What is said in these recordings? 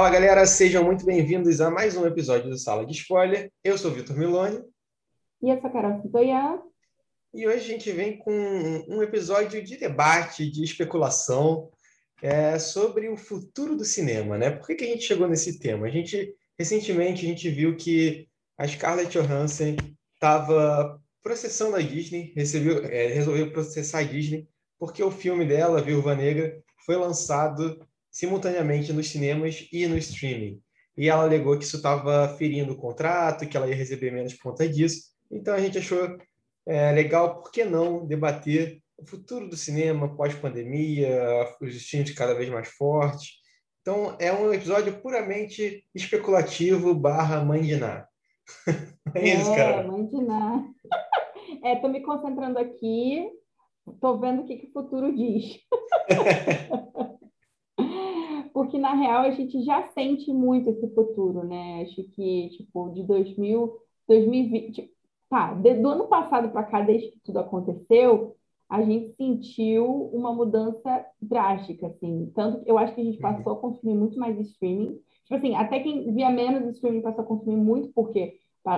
Fala galera, sejam muito bem-vindos a mais um episódio do Sala de Spoiler. Eu sou Vitor Milone. E eu sou a Carol Cintoyan. E hoje a gente vem com um episódio de debate, de especulação é, sobre o futuro do cinema, né? Por que, que a gente chegou nesse tema? A gente, recentemente, a gente viu que a Scarlett Johansson estava processando a Disney, recebeu, é, resolveu processar a Disney porque o filme dela, Viúva Negra, foi lançado simultaneamente nos cinemas e no streaming. E ela alegou que isso estava ferindo o contrato, que ela ia receber menos por conta disso. Então a gente achou é, legal, por que não debater o futuro do cinema pós-pandemia, os streams cada vez mais fortes. Então é um episódio puramente especulativo barra Ná. é isso, cara. É, mãe de Ná. É, tô me concentrando aqui, tô vendo o que, que o futuro diz. porque na real a gente já sente muito esse futuro, né? Acho que, tipo, de 2000, 2020, tá, do ano passado para cá, desde que tudo aconteceu, a gente sentiu uma mudança drástica, assim. Tanto que eu acho que a gente uhum. passou a consumir muito mais streaming. Tipo assim, até quem via menos streaming passou a consumir muito, porque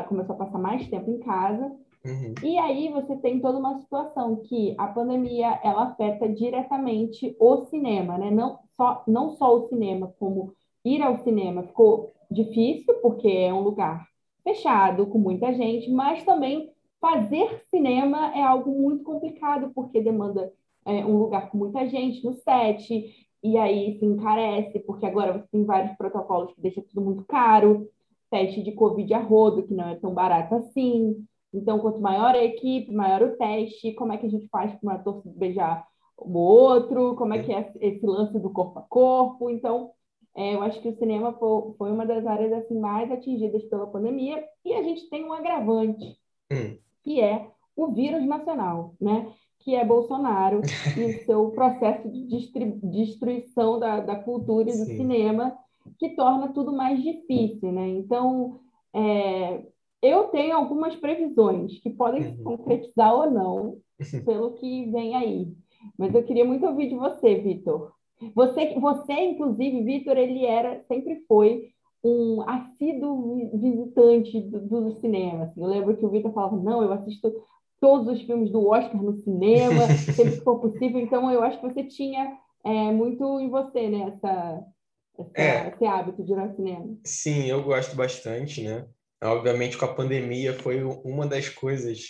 começou a passar mais tempo em casa. Uhum. E aí você tem toda uma situação que a pandemia ela afeta diretamente o cinema, né? Não só, não só o cinema, como ir ao cinema ficou difícil, porque é um lugar fechado, com muita gente, mas também fazer cinema é algo muito complicado, porque demanda é, um lugar com muita gente no set, e aí se encarece, porque agora você tem vários protocolos que deixam tudo muito caro, teste de Covid a rodo, que não é tão barato assim. Então, quanto maior a equipe, maior o teste, como é que a gente faz para um ator beijar o outro, como é que é esse lance do corpo a corpo. Então, é, eu acho que o cinema foi, uma das áreas assim, mais atingidas pela pandemia, e a gente tem um agravante, hum. que é o vírus nacional, né? que é Bolsonaro e o seu processo de destruição da, da cultura e do Sim. cinema, que torna tudo mais difícil. Né? Então, é, eu tenho algumas previsões que podem se uhum. concretizar ou não, pelo que vem aí. Mas eu queria muito ouvir de você, Vitor. Você, você inclusive, Vitor, ele era, sempre foi um assíduo visitante do, do cinema. Assim. Eu lembro que o Vitor falava, não, eu assisto todos os filmes do Oscar no cinema, sempre que for possível. Então, eu acho que você tinha é, muito em você, né, essa, essa, é, esse hábito de ir ao cinema. Sim, eu gosto bastante, né? Obviamente, com a pandemia, foi uma das coisas,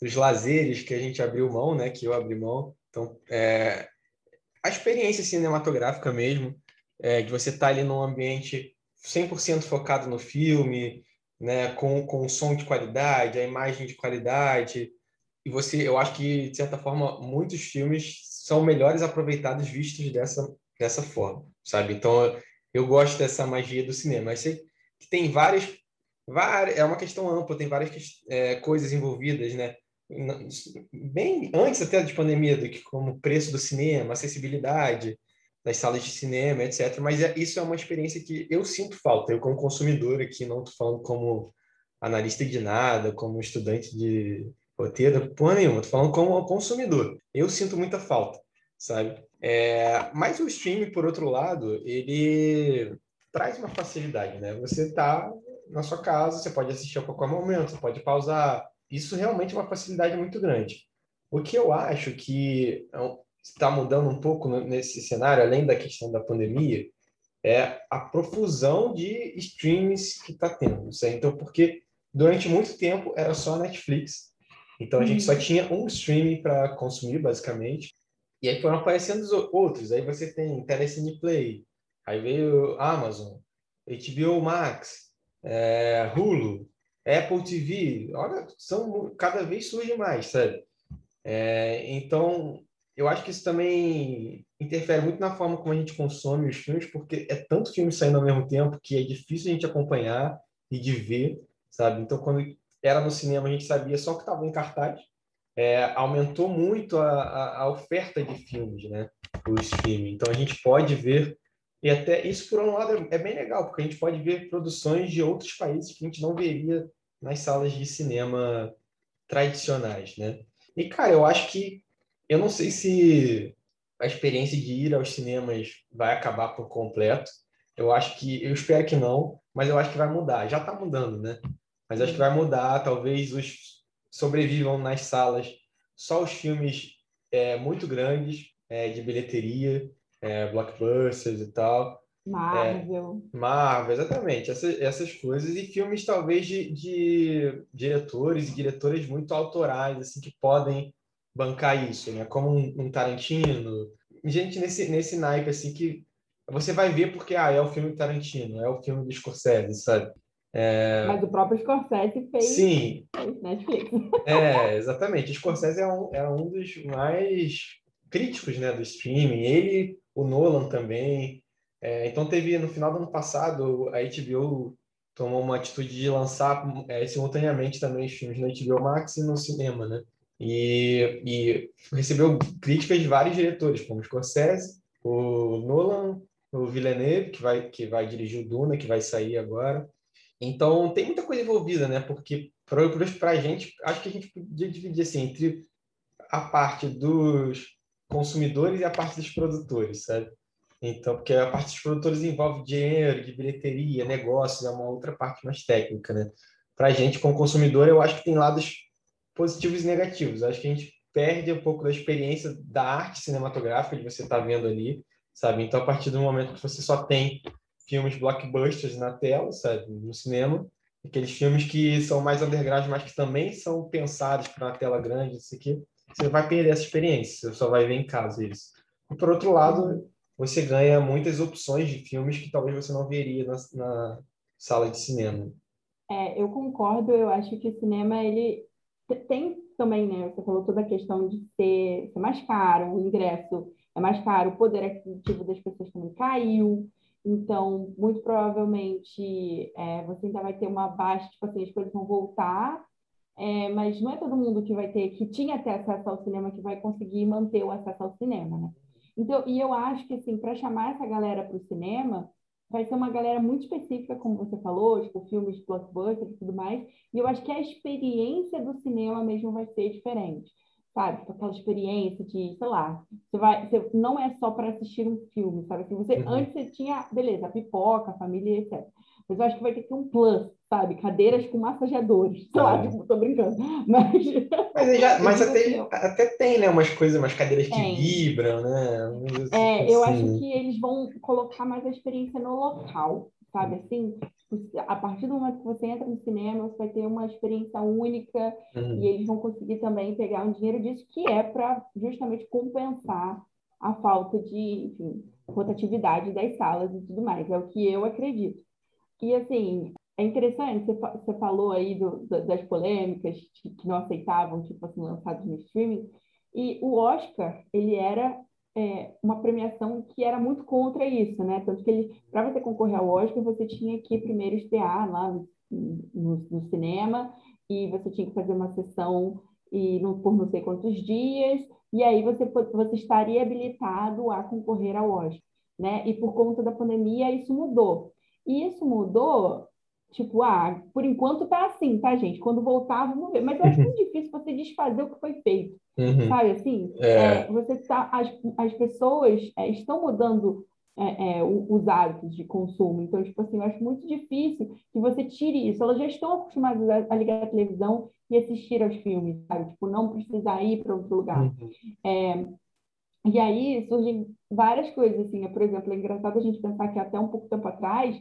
dos lazeres que a gente abriu mão, né? Que eu abri mão. Então, é, a experiência cinematográfica mesmo, é, de você estar tá ali num ambiente 100% focado no filme, né? Com, com som de qualidade, a imagem de qualidade. E você, eu acho que, de certa forma, muitos filmes são melhores aproveitados vistos dessa, dessa forma, sabe? Então, eu gosto dessa magia do cinema. Eu sei que tem várias é uma questão ampla, tem várias é, coisas envolvidas, né? Bem antes até de pandemia, do que como preço do cinema, acessibilidade das salas de cinema, etc. Mas é, isso é uma experiência que eu sinto falta. Eu como consumidor aqui, não estou falando como analista de nada, como estudante de roteiro, porra nenhuma. Estou falando como consumidor. Eu sinto muita falta, sabe? É, mas o streaming, por outro lado, ele traz uma facilidade, né? Você está na sua casa, você pode assistir a qualquer momento, você pode pausar. Isso realmente é uma facilidade muito grande. O que eu acho que está mudando um pouco nesse cenário, além da questão da pandemia, é a profusão de streams que está tendo. Certo? Então, porque durante muito tempo era só Netflix, então a gente só uhum. tinha um streaming para consumir, basicamente, e aí foram aparecendo os outros. Aí você tem Telecine Play, aí veio Amazon, HBO Max, é, Hulu, Apple TV, olha, são cada vez surge mais, sabe? É, então, eu acho que isso também interfere muito na forma como a gente consome os filmes, porque é tanto filme saindo ao mesmo tempo que é difícil a gente acompanhar e de ver, sabe? Então, quando era no cinema, a gente sabia só que estava em cartaz. É, aumentou muito a, a, a, oferta de filmes, né? O streaming. Então, a gente pode ver e até isso, por um lado, é bem legal, porque a gente pode ver produções de outros países que a gente não veria nas salas de cinema tradicionais, né? E, cara, eu acho que... Eu não sei se a experiência de ir aos cinemas vai acabar por completo. Eu acho que, eu espero que não, mas eu acho que vai mudar. Já está mudando, né? Mas acho que vai mudar. Talvez os sobrevivam nas salas só os filmes é, muito grandes é, de bilheteria, é, blockbusters e tal. Marvel. É, Marvel, exatamente. Essa, essas coisas. E filmes, talvez, de, de diretores e diretoras muito autorais, assim, que podem bancar isso, né? Como um, um Tarantino. Gente nesse, nesse naipe, assim, que você vai ver porque ah, é o filme do Tarantino, é o filme do Scorsese, sabe? É... Mas o próprio Scorsese fez, Sim. fez Netflix. É, exatamente. O Scorsese é um, é um dos mais críticos né, do streaming. Ele, o Nolan também. É, então teve, no final do ano passado, a HBO tomou uma atitude de lançar é, simultaneamente também os filmes no HBO Max e no cinema, né? E, e recebeu críticas de vários diretores, como o Scorsese, o Nolan, o Villeneuve, que vai, que vai dirigir o Duna, que vai sair agora. Então, tem muita coisa envolvida, né? Porque, para a gente, acho que a gente podia dividir assim, entre a parte dos consumidores e a parte dos produtores, sabe? Então, porque a parte dos produtores envolve dinheiro, de bilheteria, negócios, é uma outra parte mais técnica, né? Para a gente, como consumidor, eu acho que tem lados positivos e negativos. Eu acho que a gente perde um pouco da experiência da arte cinematográfica de você estar tá vendo ali, sabe? Então, a partir do momento que você só tem filmes blockbusters na tela, sabe, no cinema, aqueles filmes que são mais underground, mas que também são pensados para uma tela grande, isso aqui, você vai perder essa experiência, você só vai ver em casa isso. E por outro lado, você ganha muitas opções de filmes que talvez você não veria na, na sala de cinema. É, eu concordo, eu acho que o cinema, ele tem também, né, você falou toda a questão de ser, ser mais caro, o ingresso é mais caro, o poder aquisitivo das pessoas também caiu, então, muito provavelmente, é, você ainda vai ter uma baixa, tipo assim, as coisas vão voltar, é, mas não é todo mundo que vai ter, que tinha até acesso ao cinema, que vai conseguir manter o acesso ao cinema, né? Então, e eu acho que, assim, para chamar essa galera para o cinema, vai ser uma galera muito específica, como você falou, tipo, filmes de blockbuster e tudo mais, e eu acho que a experiência do cinema mesmo vai ser diferente sabe? Aquela experiência de, sei lá, você vai, você, não é só para assistir um filme, sabe? Assim, você, uhum. Antes você tinha, beleza, a pipoca, a família, etc. Mas eu acho que vai ter que ter um plus, sabe? Cadeiras com massageadores. Sei lá, tipo, tô brincando. Mas, mas, já, mas até, até tem, né? Umas coisas, umas cadeiras que vibram, né? É, assim. eu acho que eles vão colocar mais a experiência no local, sabe? Assim, a partir do momento que você entra no cinema, você vai ter uma experiência única uhum. e eles vão conseguir também pegar um dinheiro disso que é para justamente compensar a falta de, enfim, rotatividade das salas e tudo mais. É o que eu acredito. E, assim, é interessante, você, falou aí do, das polêmicas que não aceitavam, tipo assim, lançados no streaming, e o Oscar, ele era é, uma premiação que era muito contra isso, né? Tanto que para você concorrer ao Oscar, você tinha que primeiro estrear lá no, no, no cinema e você tinha que fazer uma sessão e por não sei quantos dias, e aí você, você estaria habilitado a concorrer ao Oscar, né? E por conta da pandemia, isso mudou. E isso mudou, tipo, ah, por enquanto tá assim, tá, gente? Quando voltar, vamos ver. Mas eu acho muito difícil você desfazer o que foi feito. Uhum. Sabe assim? É. É, você tá, as, as pessoas é, estão mudando é, é, os hábitos de consumo. Então, tipo assim, eu acho muito difícil que você tire isso. Elas já estão acostumadas a, a ligar a televisão e assistir aos filmes, sabe? Tipo, não precisar ir para outro lugar. Uhum. É, e aí surgem várias coisas, assim. Por exemplo, é engraçado a gente pensar que até um pouco tempo atrás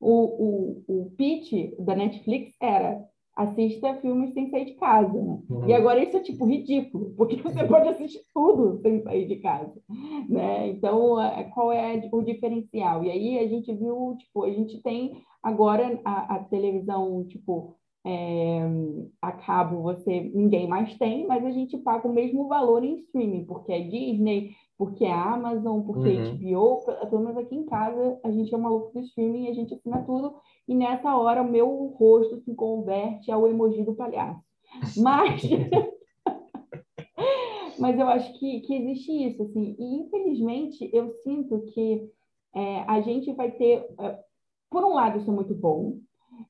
o, o, o pitch da Netflix era assista filmes sem sair de casa, né? Uhum. E agora isso é tipo ridículo, porque você pode assistir tudo sem sair de casa, né? Então, é, qual é o diferencial? E aí a gente viu, tipo, a gente tem agora a, a televisão, tipo, é, a cabo você ninguém mais tem, mas a gente paga o mesmo valor em streaming, porque é Disney, porque é Amazon, porque é uhum. HBO, pelo menos aqui em casa a gente é maluco do streaming, a gente assina tudo, e nessa hora o meu rosto se converte ao emoji do palhaço. Mas, mas eu acho que, que existe isso, assim, e infelizmente eu sinto que é, a gente vai ter, é, por um lado isso é muito bom,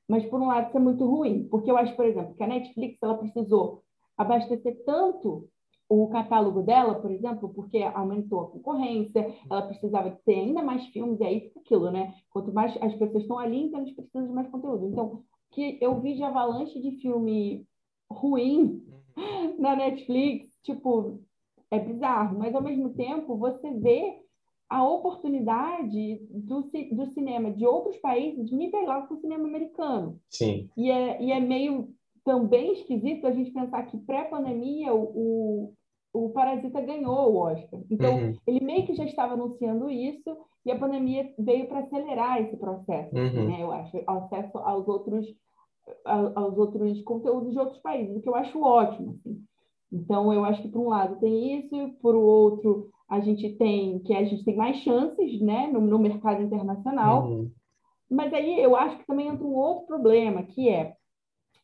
mas por um lado isso é muito ruim, porque eu acho, por exemplo, que a Netflix ela precisou abastecer tanto o catálogo dela, por exemplo, porque aumentou a concorrência, ela precisava ter ainda mais filmes, e aí fica aquilo, né? Quanto mais as pessoas estão ali, então eles precisam de mais conteúdo. Então, que eu vi de avalanche de filme ruim uhum. na Netflix, tipo, é bizarro, mas ao mesmo tempo você vê a oportunidade do, do cinema de outros países nivelar com o cinema americano. Sim. E é, e é meio também esquisito a gente pensar que pré-pandemia o, o, o Parasita ganhou o Oscar. Então, uhum. ele meio que já estava anunciando isso e a pandemia veio para acelerar esse processo, uhum. né? Eu acho, acesso aos outros aos outros conteúdos de outros países, o que eu acho ótimo. Assim. Então, eu acho que por um lado tem isso, por outro a gente tem que a gente tem mais chances, né, no, no mercado internacional. Uhum. Mas aí eu acho que também entra um outro problema, que é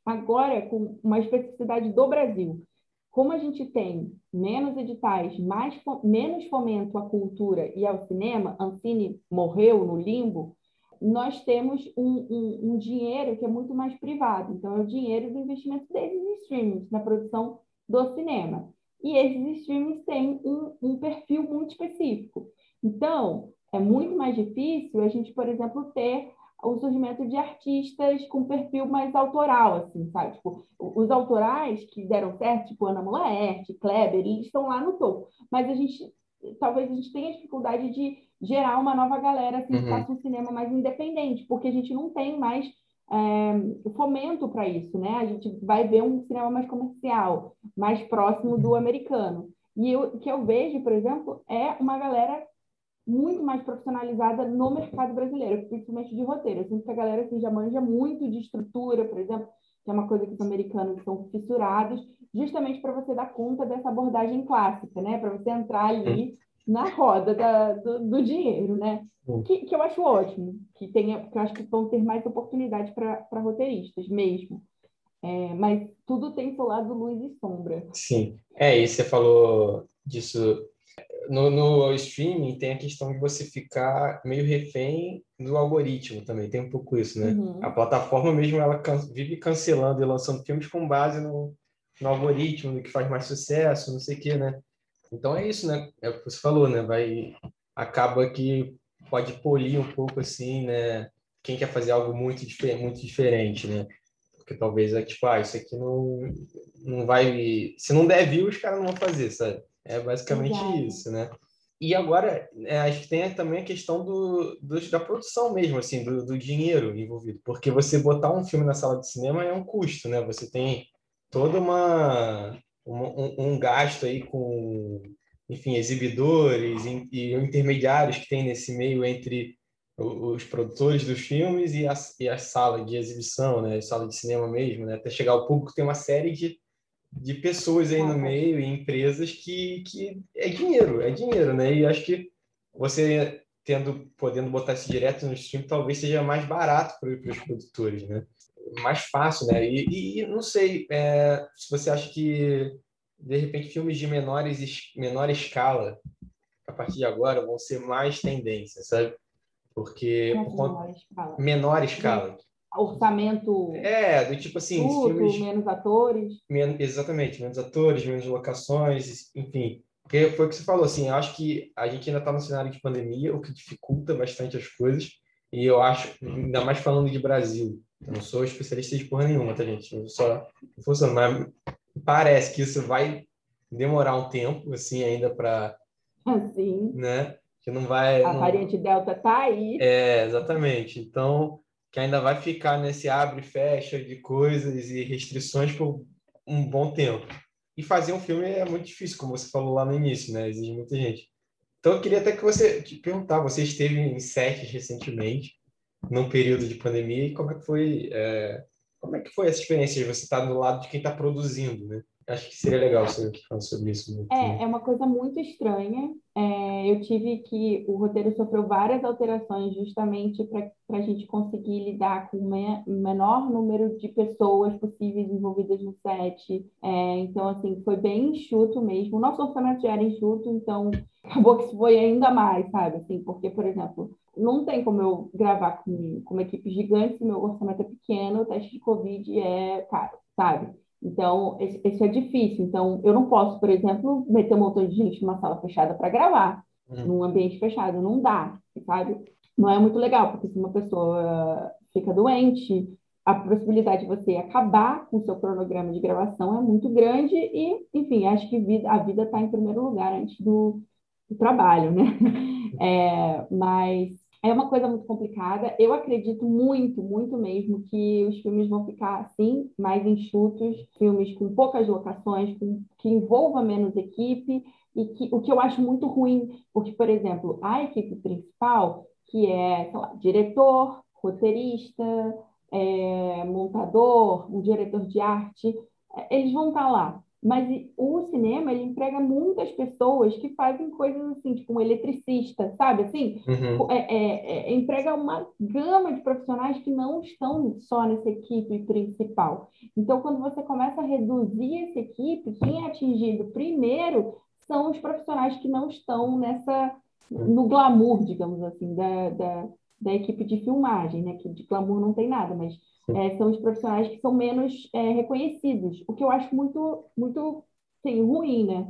agora com uma especificidade do Brasil. Como a gente tem menos editais, mais, menos fomento à cultura e ao cinema, Ancine morreu no limbo, nós temos um, um, um, dinheiro que é muito mais privado. Então, é o dinheiro do investimento desses streamings na produção do cinema. E esses streamings têm um, um perfil muito específico. Então, é muito mais difícil a gente, por exemplo, ter o surgimento de artistas com perfil mais autoral, assim, sabe? Tipo, os autorais que deram certo, tipo Ana Mulaerte, Kleber, eles estão lá no topo. Mas a gente, talvez a gente tenha dificuldade de gerar uma nova galera assim, que uhum. faça um cinema mais independente, porque a gente não tem mais é, fomento para isso, né? A gente vai ver um cinema mais comercial, mais próximo do americano. E o que eu vejo, por exemplo, é uma galera muito mais profissionalizada no mercado brasileiro, principalmente de roteiro. Eu sinto que a galera assim, já manja muito de estrutura, por exemplo, que é uma coisa que os americanos são fissurados, justamente para você dar conta dessa abordagem clássica, né? Para você entrar ali na roda da, do, do, dinheiro, né? Que, que eu acho ótimo, que tenha, que eu acho que vão ter mais oportunidade para roteiristas mesmo. É, mas tudo tem seu lado luz e sombra. Sim. É, e você falou disso. No, no streaming tem a questão de você ficar meio refém do algoritmo também, tem um pouco isso, né? Uhum. A plataforma mesmo, ela can vive cancelando e lançando filmes com base no, no algoritmo, no que faz mais sucesso, não sei o quê, né? Então é isso, né? É o que você falou, né? Vai acaba que pode polir um pouco assim, né? Quem quer fazer algo muito, muito diferente, né? Porque talvez é tipo, ah, isso aqui não, não vai. Se não der view, os caras não vão fazer, sabe? É basicamente isso, né? E agora, é, acho que tem também a questão do, do da produção mesmo, assim, do, do, dinheiro envolvido. Porque você botar um filme na sala de cinema é um custo, né? Você tem toda uma um, um, gasto aí com, enfim, exibidores e, e, intermediários que tem nesse meio entre os produtores dos filmes e a, e a sala de exibição, né, a sala de cinema mesmo, né, até chegar ao público tem uma série de, de pessoas aí no meio e empresas que, que é dinheiro, é dinheiro, né, e acho que você tendo podendo botar isso direto no stream talvez seja mais barato para os produtores, né? Mais fácil, né? E, e não sei é, se você acha que de repente filmes de menores menor escala a partir de agora vão ser mais tendência, sabe? Porque por menor escala. menor escala. Orçamento. É, do tipo assim, tudo, filmes, menos atores. Men exatamente, menos atores, menos locações, enfim. Porque foi o que você falou, assim, eu acho que a gente ainda está no cenário de pandemia, o que dificulta bastante as coisas. E eu acho, ainda mais falando de Brasil, eu não sou especialista de porra nenhuma, tá, gente? Eu só funciona, mas parece que isso vai demorar um tempo, assim, ainda para. Assim. Né? Que não vai. A não... variante Delta tá aí. É, exatamente. Então, que ainda vai ficar nesse abre e fecha de coisas e restrições por um bom tempo. E fazer um filme é muito difícil, como você falou lá no início, né? Exige muita gente. Então, eu queria até que você te perguntar, você esteve em sete recentemente num período de pandemia e como é que foi é, como é que foi essa experiência de você estar do lado de quem está produzindo, né? Acho que seria legal você falar sobre isso. É, é uma coisa muito estranha. É, eu tive que o roteiro sofreu várias alterações justamente para a gente conseguir lidar com o menor número de pessoas possíveis envolvidas no set. É, então, assim, foi bem enxuto mesmo. O nosso orçamento já era enxuto, então acabou que foi ainda mais, sabe? Assim, porque, por exemplo, não tem como eu gravar com, com uma equipe gigante se meu orçamento é pequeno, o teste de Covid é caro, sabe? Então, isso é difícil. Então, eu não posso, por exemplo, meter um montão de gente numa sala fechada para gravar, uhum. num ambiente fechado. Não dá, sabe? Não é muito legal, porque se uma pessoa fica doente, a possibilidade de você acabar com o seu cronograma de gravação é muito grande e, enfim, acho que vida, a vida está em primeiro lugar antes do, do trabalho, né? É, mas é uma coisa muito complicada. Eu acredito muito, muito mesmo que os filmes vão ficar assim, mais enxutos, filmes com poucas locações, com, que envolva menos equipe, e que o que eu acho muito ruim, porque, por exemplo, a equipe principal, que é, lá, diretor, roteirista, é, montador, um diretor de arte, é, eles vão estar lá. Mas o cinema, ele emprega muitas pessoas que fazem coisas assim, tipo um eletricista, sabe? Assim, uhum. é, é, é, emprega uma gama de profissionais que não estão só nessa equipe principal. Então, quando você começa a reduzir essa equipe, quem é atingido primeiro são os profissionais que não estão nessa no glamour, digamos assim, da, da, da equipe de filmagem, né? Que de glamour não tem nada, mas é, são os profissionais que são menos é, reconhecidos, o que eu acho muito, muito sim, ruim, né?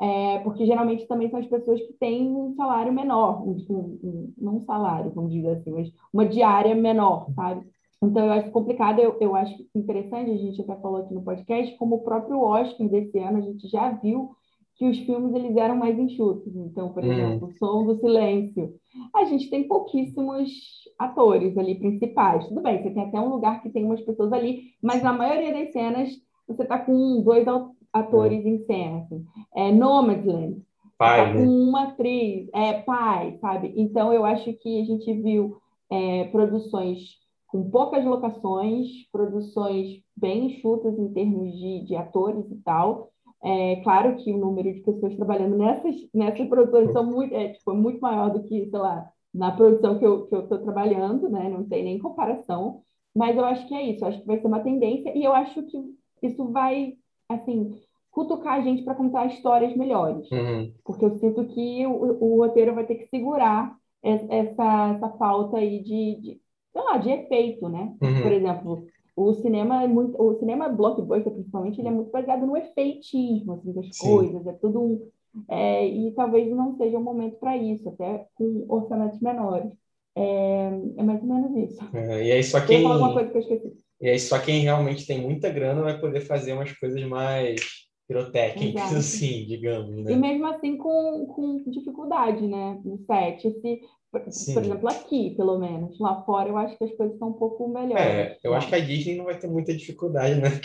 É, porque geralmente também são as pessoas que têm um salário menor, um, um, não um salário, vamos dizer assim, mas uma diária menor, sabe? Então, eu acho complicado, eu, eu acho interessante, a gente até falou aqui no podcast, como o próprio Oscar desse ano, a gente já viu que os filmes eles eram mais enxutos. Então, por hum. exemplo, O Som do Silêncio. A gente tem pouquíssimos atores ali principais. Tudo bem, você tem até um lugar que tem umas pessoas ali, mas na maioria das cenas você está com dois atores hum. em cena. Assim. É Nomadland. Pai, tá né? com uma atriz, é pai, sabe? Então, eu acho que a gente viu é, produções com poucas locações, produções bem enxutas em termos de, de atores e tal, é claro que o número de pessoas trabalhando nessas, nessas produções são muito, é, tipo, muito maior do que, sei lá, na produção que eu estou trabalhando, né? Não tem nem comparação. Mas eu acho que é isso, eu acho que vai ser uma tendência e eu acho que isso vai, assim, cutucar a gente para contar histórias melhores. Uhum. Porque eu sinto que o, o, roteiro vai ter que segurar essa, essa falta aí de, de sei lá, de efeito, né? Uhum. Por exemplo, o cinema é muito, o cinema blockbuster principalmente, ele é muito baseado no efeitismo assim, das Sim. coisas, é tudo um, é, e talvez não seja um momento para isso, até com orçamentos menores. É, é mais ou menos isso. É, e aí só quem que. E aí só quem realmente tem muita grana vai poder fazer umas coisas mais pirotécnicas, assim, digamos, né? E mesmo assim com, com dificuldade, né, no set. Se, Sim. Por exemplo, aqui, pelo menos. Lá fora, eu acho que as coisas estão um pouco melhores. É, eu acho que a Disney não vai ter muita dificuldade, né?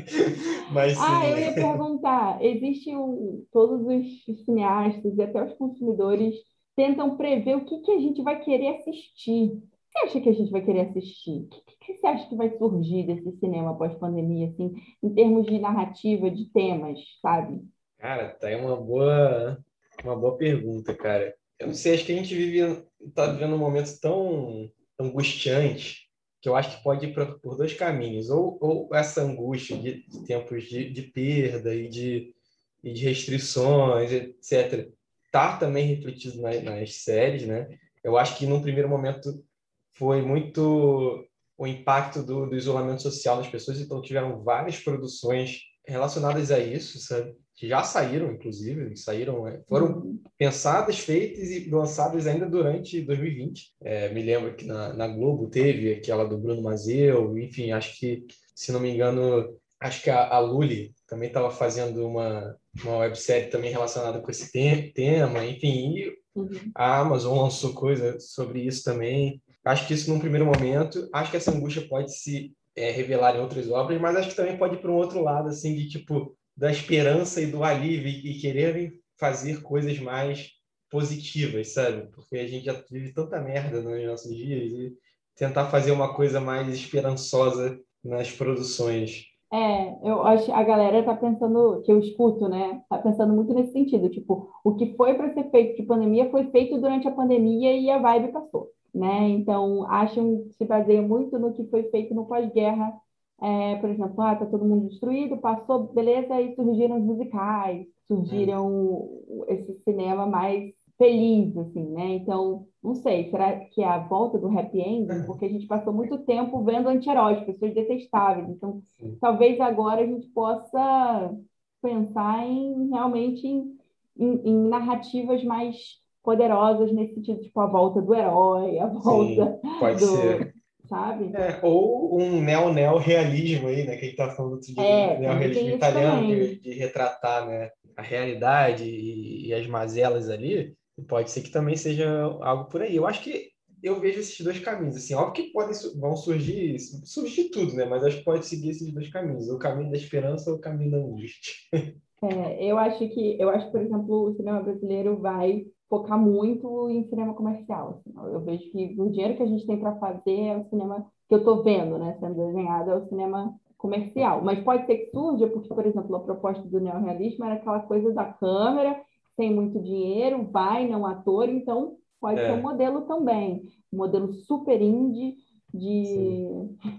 É. Mas, ah, eu ia perguntar. Existe um, todos os cineastas e até os consumidores tentam prever o que, que a gente vai querer assistir. O que você acha que a gente vai querer assistir? O que, que você acha que vai surgir desse cinema pós-pandemia, assim, em termos de narrativa, de temas, sabe? Cara, tá aí uma boa uma boa pergunta, cara. Eu não sei, acho que a gente vive, tá vivendo um momento tão angustiante que eu acho que pode ir por, por dois caminhos. Ou, ou essa angústia de, de tempos de, de, perda e de, e de restrições, etc., tá também refletido nas, nas séries, né? Eu acho que num primeiro momento foi muito o impacto do, do isolamento social das pessoas, então tiveram várias produções relacionadas a isso, sabe? Que já saíram, inclusive, saíram, é, foram uhum. pensadas, feitas e lançadas ainda durante 2020. É, me lembro que na, na, Globo teve aquela do Bruno Mazeu, enfim, acho que, se não me engano, acho que a, a Luli também estava fazendo uma, uma websérie também relacionada com esse te tema, enfim, e uhum. a Amazon lançou coisa sobre isso também. Acho que isso num primeiro momento, acho que essa angústia pode se é, revelar em outras obras, mas acho que também pode ir para um outro lado, assim, de tipo, da esperança e do alívio e quererem fazer coisas mais positivas, sabe? Porque a gente já vive tanta merda nos nossos dias e tentar fazer uma coisa mais esperançosa nas produções. É, eu acho a galera tá pensando, que eu escuto, né? Tá pensando muito nesse sentido, tipo, o que foi para ser feito de pandemia foi feito durante a pandemia e a vibe passou, né? Então, acham, se baseiam muito no que foi feito no pós-guerra é, por exemplo, ah, tá todo mundo destruído, passou, beleza, e surgiram os musicais, surgiram esse cinema mais feliz, assim, né? Então, não sei, será que é a volta do happy end? É. Porque a gente passou muito tempo vendo anti-heróis, pessoas detestáveis. Então, Sim. talvez agora a gente possa pensar em realmente em, em, em, narrativas mais poderosas nesse sentido, tipo a volta do herói, a volta Sim, pode do, ser. Sabe? É, ou um neo-neo-realismo aí, né? Que a gente tá falando dia, é, neo-realismo italiano, de, de, retratar né, a realidade e, e as mazelas ali Pode ser que também seja algo por aí. Eu acho que eu vejo esses dois caminhos. Assim, óbvio que podem, vão surgir substitutos, né? Mas acho que pode seguir esses dois caminhos: o caminho da esperança ou o caminho da angústia. É, eu acho que, eu acho, por exemplo, o cinema brasileiro vai focar muito em cinema comercial. Assim. Eu vejo que o dinheiro que a gente tem para fazer é o cinema que eu estou vendo, né, sendo desenhado, é o cinema comercial. Mas pode ser que surja, porque, por exemplo, a proposta do neorrealismo era aquela coisa da câmera tem muito dinheiro, vai, não ator, então pode é. ser um modelo também, um modelo super indie de,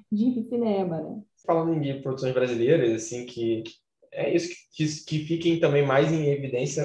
de cinema, né? Falando em produções brasileiras, assim, que é isso que, que, que fiquem também mais em evidência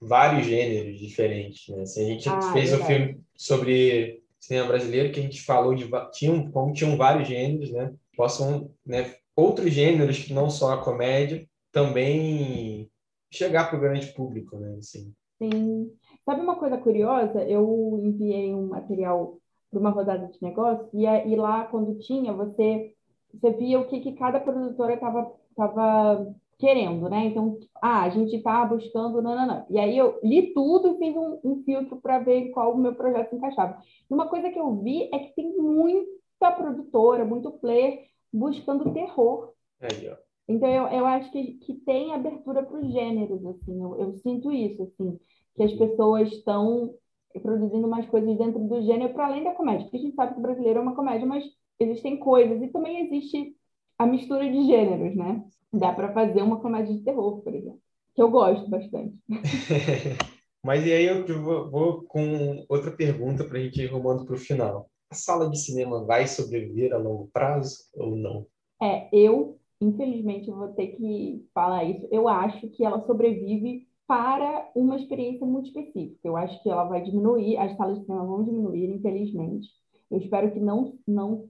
vários gêneros diferentes, né? Assim, a gente ah, fez um filme sobre cinema brasileiro que a gente falou de tinham como tinham vários gêneros, né? Possam, né, outros gêneros que não só a comédia também chegar para o grande público, né? Assim. Sim. Sabe uma coisa curiosa? Eu enviei um material para uma rodada de negócio e, e lá, quando tinha, você, você via o que, que cada produtora estava tava querendo, né? Então, ah, a gente está buscando, não, não, não. E aí eu li tudo e fiz um, um filtro para ver qual o meu projeto encaixava. E uma coisa que eu vi é que tem muita produtora, muito player buscando terror. Aí, ó. Então, eu, eu acho que, que tem abertura para os gêneros, assim, eu, eu, sinto isso, assim, que as pessoas estão produzindo mais coisas dentro do gênero para além da comédia, porque a gente sabe que o brasileiro é uma comédia, mas existem coisas, e também existe a mistura de gêneros, né? Dá para fazer uma comédia de terror, por exemplo, que eu gosto bastante. mas e aí eu vou, vou com outra pergunta para a gente ir rumando para o final. A sala de cinema vai sobreviver a longo prazo ou não? É, eu infelizmente eu vou ter que falar isso, eu acho que ela sobrevive para uma experiência muito específica. Eu acho que ela vai diminuir, as salas de cinema vão diminuir, infelizmente. Eu espero que não, não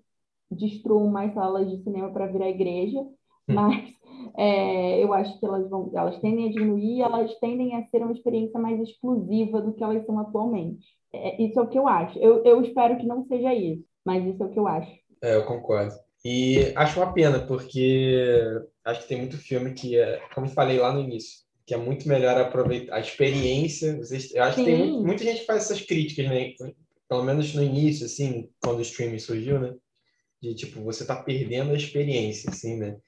destruam mais salas de cinema para virar igreja, hum. mas é, eu acho que elas vão, elas tendem a diminuir, elas tendem a ser uma experiência mais exclusiva do que elas são atualmente. É, isso é o que eu acho. Eu, eu espero que não seja isso, mas isso é o que eu acho. É, eu concordo. E acho uma pena, porque acho que tem muito filme que, é, como falei lá no início, que é muito melhor aproveitar a experiência. Vocês, eu acho Sim. que tem muito, muita gente faz essas críticas, né? Pelo menos no início, assim, quando o streaming surgiu, né? De tipo, você tá perdendo a experiência, assim, né?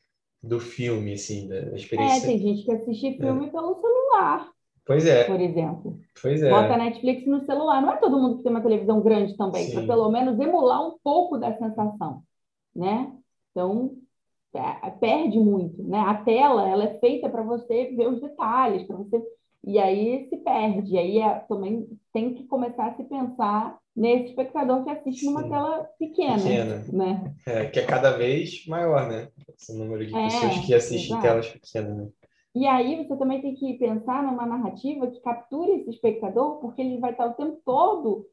Do filme, assim, da experiência. É, tem gente que assiste filme é. pelo celular. Pois é. Por exemplo. Pois é. Bota Netflix no celular. Não é todo mundo que tem uma televisão grande também, para pelo menos emular um pouco da sensação né? Então, é, perde muito, né? A tela, ela é feita para você ver os detalhes, para você... E aí se perde. E aí é, também tem que começar a se pensar nesse espectador que assiste numa tela pequena, pequena. né? É, que é cada vez maior, né? Esse número de é, pessoas que assistem exato. telas pequenas, né? E aí você também tem que pensar numa narrativa que capture esse espectador, porque ele vai estar o tempo todo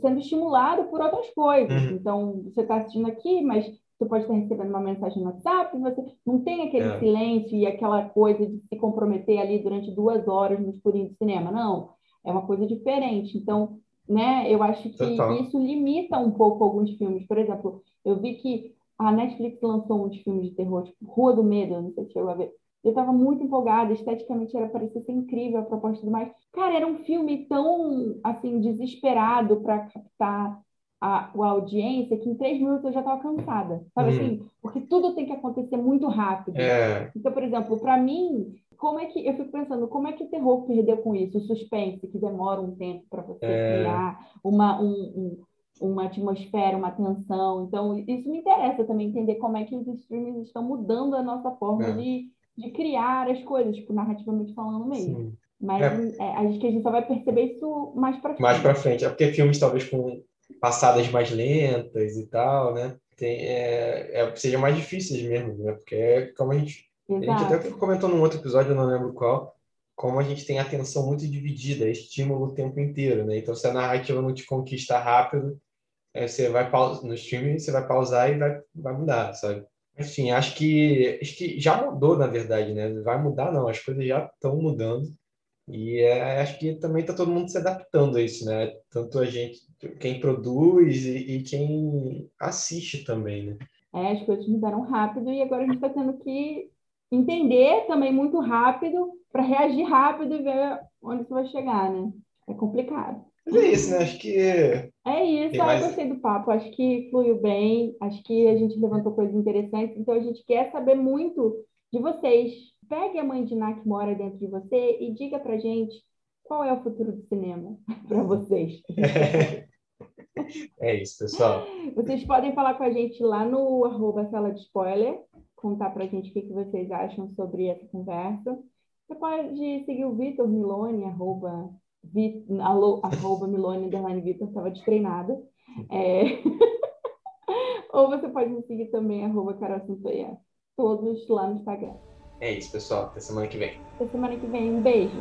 sendo estimulado por outras coisas. Uhum. Então, você está assistindo aqui, mas você pode estar recebendo uma mensagem no WhatsApp, você não tem aquele é. silêncio e aquela coisa de se comprometer ali durante duas horas no escurinho do cinema. Não, é uma coisa diferente. Então, né, eu acho que Total. isso limita um pouco alguns filmes. Por exemplo, eu vi que a Netflix lançou uns filmes de terror, tipo Rua do Medo, não sei se chegou a ver. Eu estava muito empolgada, esteticamente era parecia ser incrível a proposta do mais. Cara, era um filme tão assim desesperado para captar a, a audiência que em três minutos eu já estava cansada, sabe hum. assim? Porque tudo tem que acontecer muito rápido. É. Então, por exemplo, para mim, como é que eu fico pensando, como é que o terror perdeu com isso? O suspense que demora um tempo para você é. criar uma um, um, uma atmosfera, uma tensão. Então, isso me interessa também entender como é que os streamings estão mudando a nossa forma é. de, de criar as coisas, tipo, narrativamente falando mesmo. Sim. Mas é. é acho que a gente só vai perceber isso mais para frente. Mais para frente. É porque filmes talvez com passadas mais lentas e tal, né? Tem, é, é, seja mais difíceis mesmo, né? Porque é como a gente, a gente até comentou num outro episódio, eu não lembro qual, como a gente tem atenção muito dividida, estímulo o tempo inteiro, né? Então, se a narrativa não te conquista rápido, é, você vai pausar no streaming, você vai pausar e vai, vai mudar, sabe? Enfim, acho que, acho que já mudou, na verdade, né? Vai mudar, não, as coisas já estão mudando. E é, acho que também está todo mundo se adaptando a isso, né? Tanto a gente, quem produz e, e quem assiste também, né? É, as coisas mudaram rápido e agora a gente está tendo que entender também muito rápido para reagir rápido e ver onde isso vai chegar, né? É complicado. Mas é isso, né? Acho que. É isso, mais... eu gostei do papo. Acho que fluiu bem, acho que a gente levantou coisas interessantes, então a gente quer saber muito de vocês. Pegue a mãe de Ná que mora dentro de você e diga pra gente qual é o futuro do cinema para vocês. É isso, pessoal. Vocês podem falar com a gente lá no arroba sala de spoiler, contar pra gente o que, que vocês acham sobre essa conversa. Você pode seguir o Vitor Milone, arroba Vi, alô, arroba Milone Underline Vitor, estava destreinada. É... Ou você pode me seguir também, arroba Carol Santoya, todos lá no Instagram. É isso, pessoal. Até semana que vem. Até semana que vem. Um beijo.